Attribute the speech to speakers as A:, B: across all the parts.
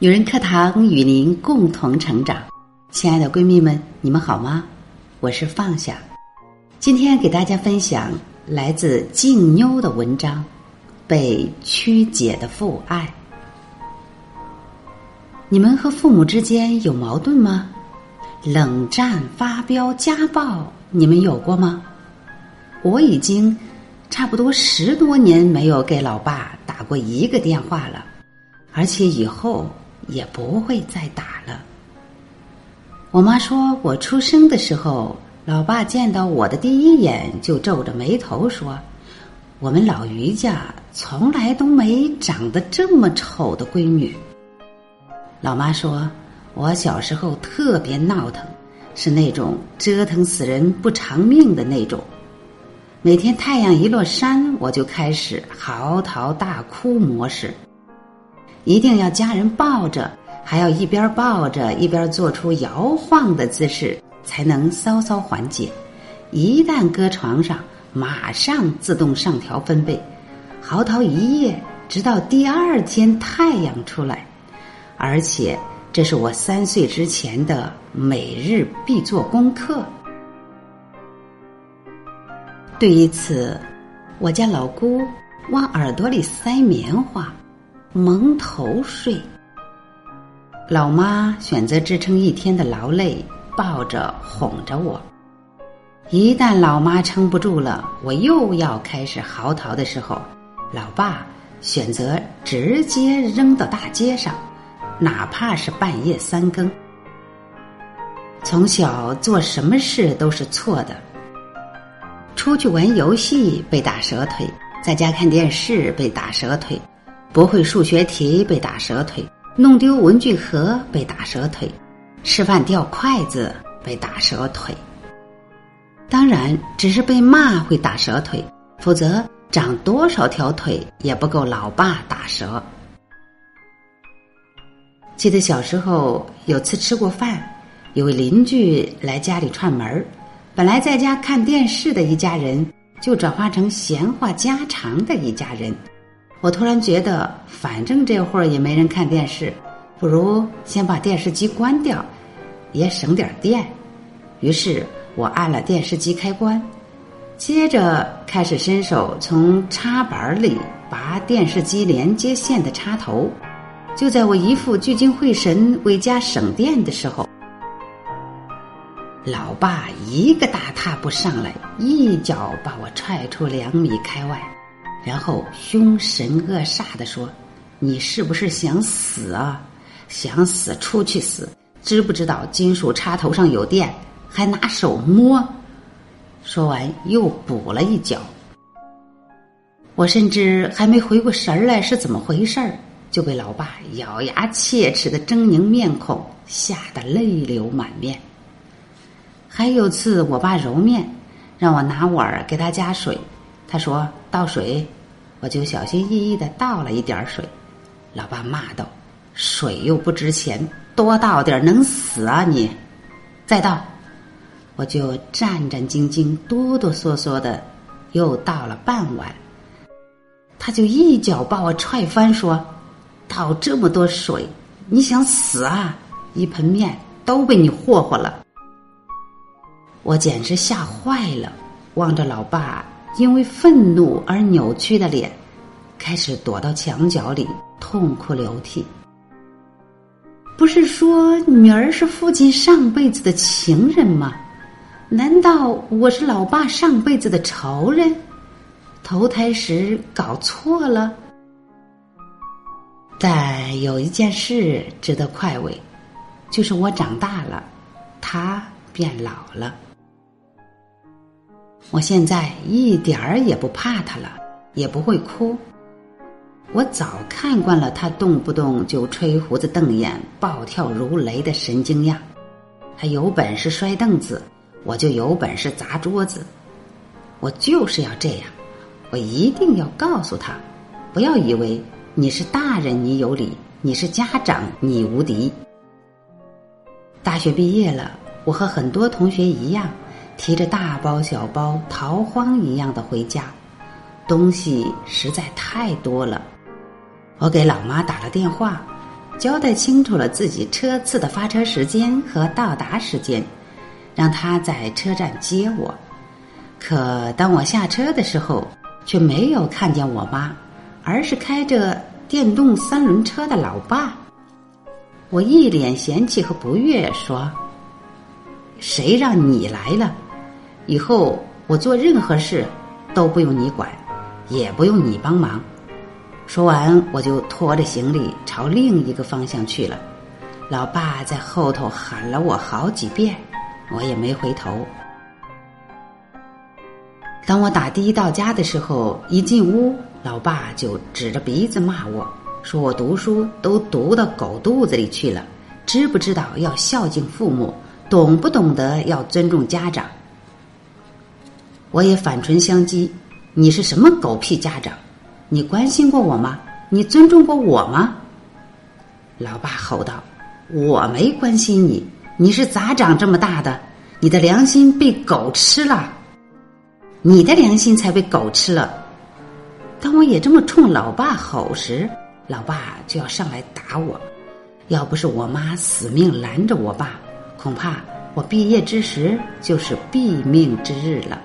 A: 女人课堂与您共同成长，亲爱的闺蜜们，你们好吗？我是放下，今天给大家分享来自静妞的文章《被曲解的父爱》。你们和父母之间有矛盾吗？冷战、发飙、家暴，你们有过吗？我已经差不多十多年没有给老爸打过一个电话了，而且以后也不会再打了。我妈说我出生的时候，老爸见到我的第一眼就皱着眉头说：“我们老于家从来都没长得这么丑的闺女。”老妈说我小时候特别闹腾，是那种折腾死人不偿命的那种。每天太阳一落山，我就开始嚎啕大哭模式，一定要家人抱着，还要一边抱着一边做出摇晃的姿势，才能稍稍缓解。一旦搁床上，马上自动上调分贝，嚎啕一夜，直到第二天太阳出来。而且这是我三岁之前的每日必做功课。对于此，我家老姑往耳朵里塞棉花，蒙头睡。老妈选择支撑一天的劳累，抱着哄着我。一旦老妈撑不住了，我又要开始嚎啕的时候，老爸选择直接扔到大街上，哪怕是半夜三更。从小做什么事都是错的。出去玩游戏被打折腿，在家看电视被打折腿，不会数学题被打折腿，弄丢文具盒被打折腿，吃饭掉筷子被打折腿。当然，只是被骂会打折腿，否则长多少条腿也不够老爸打折。记得小时候有次吃过饭，有位邻居来家里串门儿。本来在家看电视的一家人，就转化成闲话家常的一家人。我突然觉得，反正这会儿也没人看电视，不如先把电视机关掉，也省点电。于是我按了电视机开关，接着开始伸手从插板里拔电视机连接线的插头。就在我一副聚精会神为家省电的时候。老爸一个大踏步上来，一脚把我踹出两米开外，然后凶神恶煞的说：“你是不是想死啊？想死出去死！知不知道金属插头上有电？还拿手摸！”说完又补了一脚。我甚至还没回过神来是怎么回事儿，就被老爸咬牙切齿的狰狞面孔吓得泪流满面。还有次，我爸揉面，让我拿碗给他加水。他说倒水，我就小心翼翼的倒了一点水。老爸骂道：“水又不值钱，多倒点能死啊你！”再倒，我就战战兢兢、哆哆嗦嗦的又倒了半碗。他就一脚把我踹翻，说：“倒这么多水，你想死啊？一盆面都被你霍霍了。”我简直吓坏了，望着老爸因为愤怒而扭曲的脸，开始躲到墙角里痛哭流涕。不是说女儿是父亲上辈子的情人吗？难道我是老爸上辈子的仇人？投胎时搞错了？但有一件事值得快慰，就是我长大了，他变老了。我现在一点儿也不怕他了，也不会哭。我早看惯了他动不动就吹胡子瞪眼、暴跳如雷的神经样。他有本事摔凳子，我就有本事砸桌子。我就是要这样，我一定要告诉他，不要以为你是大人你有理，你是家长你无敌。大学毕业了，我和很多同学一样。提着大包小包，逃荒一样的回家，东西实在太多了。我给老妈打了电话，交代清楚了自己车次的发车时间和到达时间，让他在车站接我。可当我下车的时候，却没有看见我妈，而是开着电动三轮车的老爸。我一脸嫌弃和不悦，说：“谁让你来了？以后我做任何事都不用你管，也不用你帮忙。”说完，我就拖着行李朝另一个方向去了。老爸在后头喊了我好几遍，我也没回头。当我打的到家的时候，一进屋，老爸就指着鼻子骂我。说我读书都读到狗肚子里去了，知不知道要孝敬父母，懂不懂得要尊重家长？我也反唇相讥：“你是什么狗屁家长？你关心过我吗？你尊重过我吗？”老爸吼道：“我没关心你，你是咋长这么大的？你的良心被狗吃了，你的良心才被狗吃了。”当我也这么冲老爸吼时，老爸就要上来打我，要不是我妈死命拦着我爸，恐怕我毕业之时就是毙命之日了。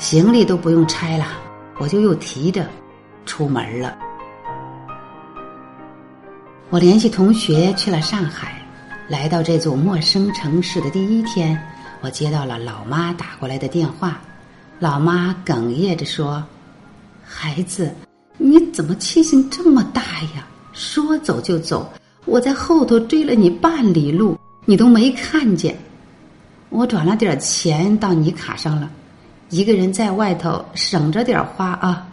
A: 行李都不用拆了，我就又提着出门了。我联系同学去了上海，来到这座陌生城市的第一天，我接到了老妈打过来的电话，老妈哽咽着说：“孩子。”你怎么气性这么大呀？说走就走，我在后头追了你半里路，你都没看见。我转了点钱到你卡上了，一个人在外头省着点花啊。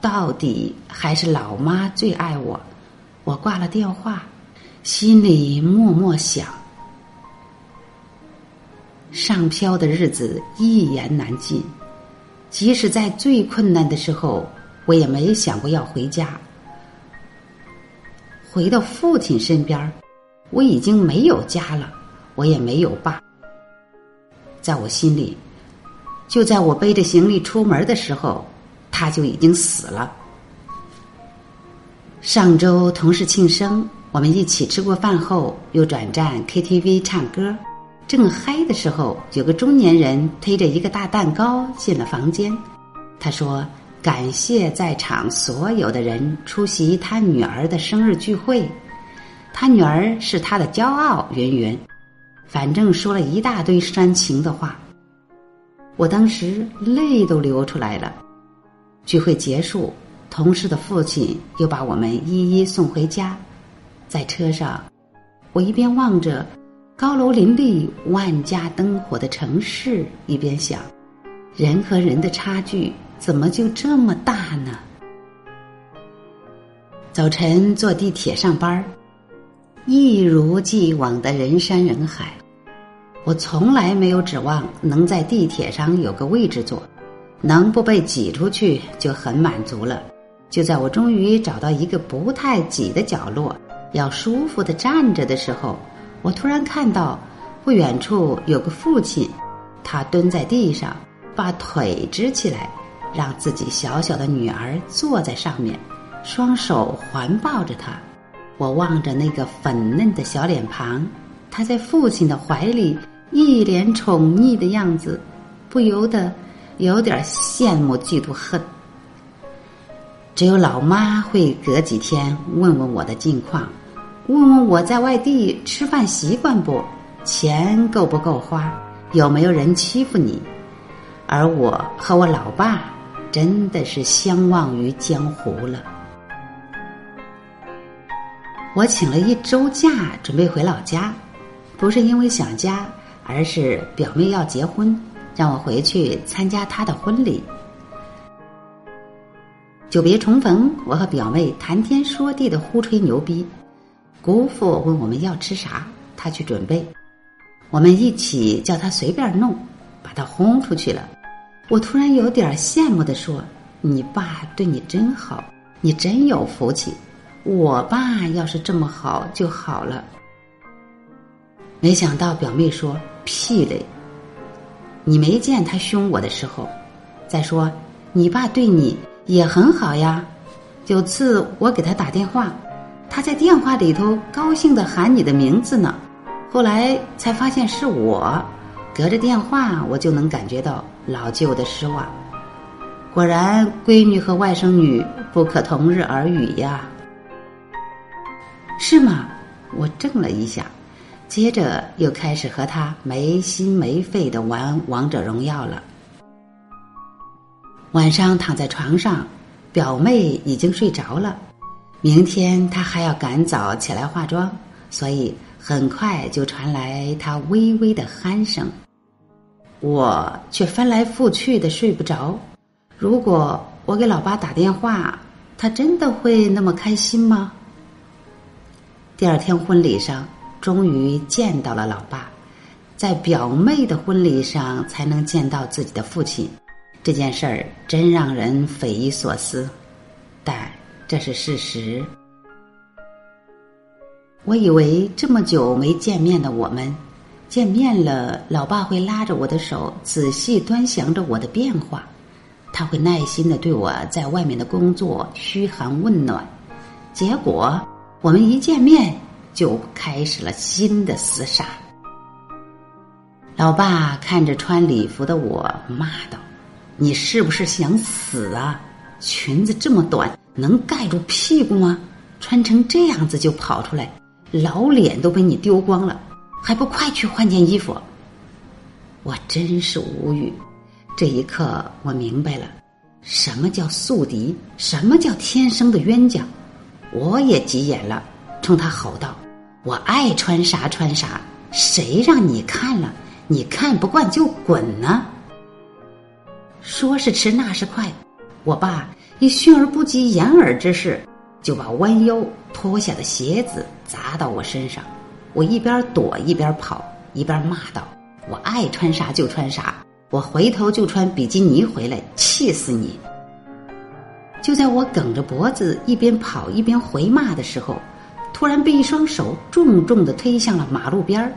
A: 到底还是老妈最爱我。我挂了电话，心里默默想：上漂的日子一言难尽，即使在最困难的时候。我也没想过要回家，回到父亲身边我已经没有家了，我也没有爸。在我心里，就在我背着行李出门的时候，他就已经死了。上周同事庆生，我们一起吃过饭后，又转战 KTV 唱歌，正嗨的时候，有个中年人推着一个大蛋糕进了房间，他说。感谢在场所有的人出席他女儿的生日聚会，他女儿是他的骄傲。云云，反正说了一大堆煽情的话，我当时泪都流出来了。聚会结束，同事的父亲又把我们一一送回家。在车上，我一边望着高楼林立、万家灯火的城市，一边想，人和人的差距。怎么就这么大呢？早晨坐地铁上班一如既往的人山人海。我从来没有指望能在地铁上有个位置坐，能不被挤出去就很满足了。就在我终于找到一个不太挤的角落，要舒服的站着的时候，我突然看到不远处有个父亲，他蹲在地上，把腿支起来。让自己小小的女儿坐在上面，双手环抱着她。我望着那个粉嫩的小脸庞，他在父亲的怀里一脸宠溺的样子，不由得有点羡慕、嫉妒、恨。只有老妈会隔几天问问我的近况，问问我在外地吃饭习惯不，钱够不够花，有没有人欺负你。而我和我老爸。真的是相忘于江湖了。我请了一周假，准备回老家，不是因为想家，而是表妹要结婚，让我回去参加她的婚礼。久别重逢，我和表妹谈天说地的胡吹牛逼。姑父问我们要吃啥，他去准备，我们一起叫他随便弄，把他轰出去了。我突然有点羡慕的说：“你爸对你真好，你真有福气。我爸要是这么好就好了。”没想到表妹说：“屁嘞！你没见他凶我的时候。再说，你爸对你也很好呀。有次我给他打电话，他在电话里头高兴的喊你的名字呢。后来才发现是我，隔着电话我就能感觉到老舅的失望。果然，闺女和外甥女不可同日而语呀。是吗？我怔了一下，接着又开始和他没心没肺的玩王者荣耀了。晚上躺在床上，表妹已经睡着了。明天她还要赶早起来化妆，所以。很快就传来她微微的鼾声，我却翻来覆去的睡不着。如果我给老爸打电话，他真的会那么开心吗？第二天婚礼上，终于见到了老爸，在表妹的婚礼上才能见到自己的父亲，这件事儿真让人匪夷所思，但这是事实。我以为这么久没见面的我们，见面了，老爸会拉着我的手，仔细端详着我的变化，他会耐心的对我在外面的工作嘘寒问暖。结果我们一见面就开始了新的厮杀。老爸看着穿礼服的我，骂道：“你是不是想死啊？裙子这么短，能盖住屁股吗？穿成这样子就跑出来！”老脸都被你丢光了，还不快去换件衣服？我真是无语。这一刻，我明白了，什么叫宿敌，什么叫天生的冤家。我也急眼了，冲他吼道：“我爱穿啥穿啥，谁让你看了？你看不惯就滚呢！”说时迟，那时快，我爸以迅而不及掩耳之势。就把弯腰脱下的鞋子砸到我身上，我一边躲一边跑，一边骂道：“我爱穿啥就穿啥，我回头就穿比基尼回来，气死你！”就在我梗着脖子一边跑一边回骂的时候，突然被一双手重重的推向了马路边儿，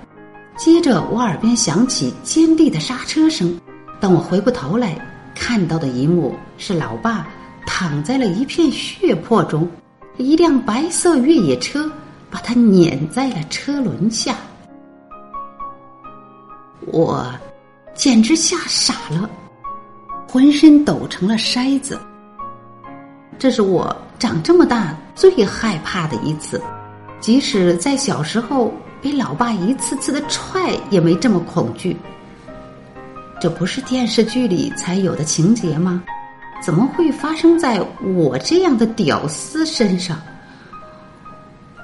A: 接着我耳边响起尖利的刹车声。当我回过头来，看到的一幕是老爸躺在了一片血泊中。一辆白色越野车把他碾在了车轮下，我简直吓傻了，浑身抖成了筛子。这是我长这么大最害怕的一次，即使在小时候被老爸一次次的踹，也没这么恐惧。这不是电视剧里才有的情节吗？怎么会发生在我这样的屌丝身上？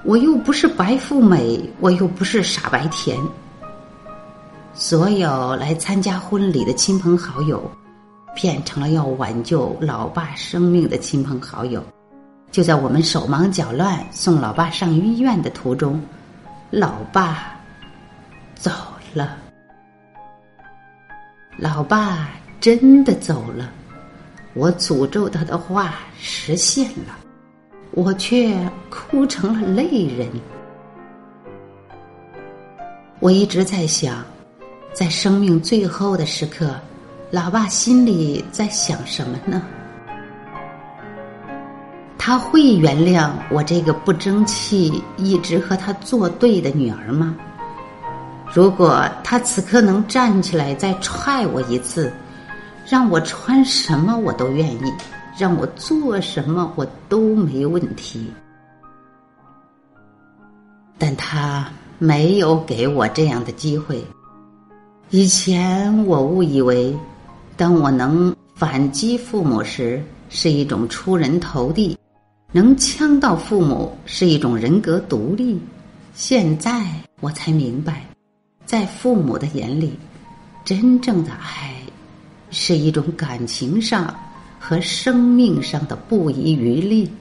A: 我又不是白富美，我又不是傻白甜。所有来参加婚礼的亲朋好友，变成了要挽救老爸生命的亲朋好友。就在我们手忙脚乱送老爸上医院的途中，老爸走了。老爸真的走了。我诅咒他的话实现了，我却哭成了泪人。我一直在想，在生命最后的时刻，老爸心里在想什么呢？他会原谅我这个不争气、一直和他作对的女儿吗？如果他此刻能站起来再踹我一次？让我穿什么我都愿意，让我做什么我都没问题。但他没有给我这样的机会。以前我误以为，当我能反击父母时是一种出人头地，能呛到父母是一种人格独立。现在我才明白，在父母的眼里，真正的爱。是一种感情上和生命上的不遗余力。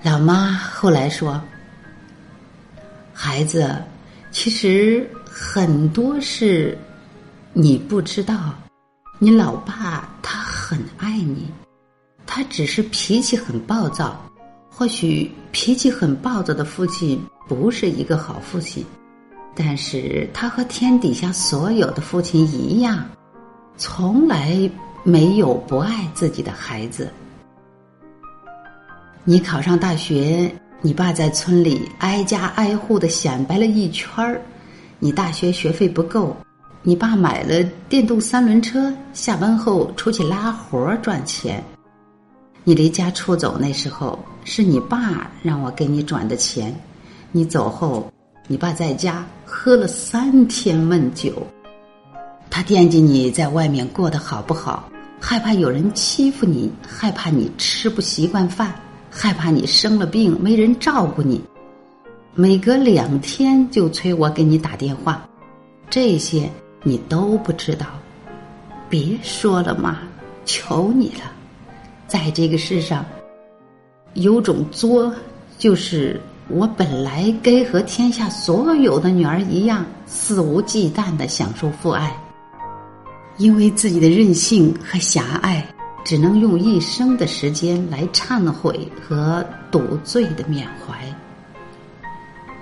A: 老妈后来说：“孩子，其实很多事你不知道，你老爸他很爱你，他只是脾气很暴躁。或许脾气很暴躁的父亲不是一个好父亲。”但是他和天底下所有的父亲一样，从来没有不爱自己的孩子。你考上大学，你爸在村里挨家挨户的显摆了一圈儿。你大学学费不够，你爸买了电动三轮车，下班后出去拉活儿赚钱。你离家出走那时候，是你爸让我给你转的钱。你走后，你爸在家喝了三天闷酒。他惦记你在外面过得好不好，害怕有人欺负你，害怕你吃不习惯饭，害怕你生了病没人照顾你。每隔两天就催我给你打电话，这些你都不知道，别说了嘛，求你了，在这个世上，有种作，就是我本来该和天下所有的女儿一样，肆无忌惮的享受父爱，因为自己的任性和狭隘，只能用一生的时间来忏悔和赌罪的缅怀。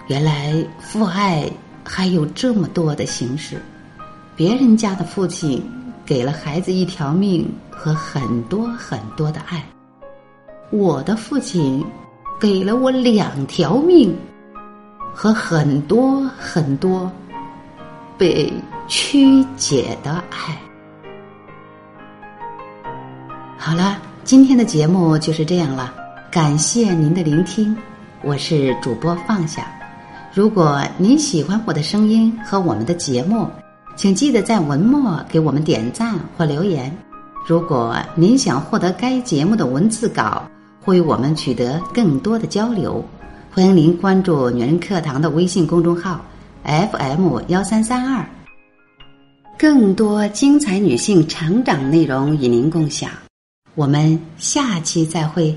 A: 原来父爱还有这么多的形式，别人家的父亲给了孩子一条命和很多很多的爱，我的父亲给了我两条命和很多很多被曲解的爱。好了，今天的节目就是这样了，感谢您的聆听，我是主播放下。如果您喜欢我的声音和我们的节目，请记得在文末给我们点赞或留言。如果您想获得该节目的文字稿，或与我们取得更多的交流，欢迎您关注“女人课堂”的微信公众号 FM 幺三三二，更多精彩女性成长内容与您共享。我们下期再会。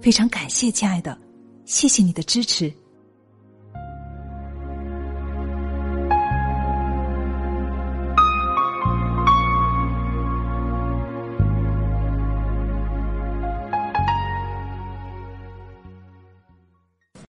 B: 非常感谢，亲爱的，谢谢你的支持。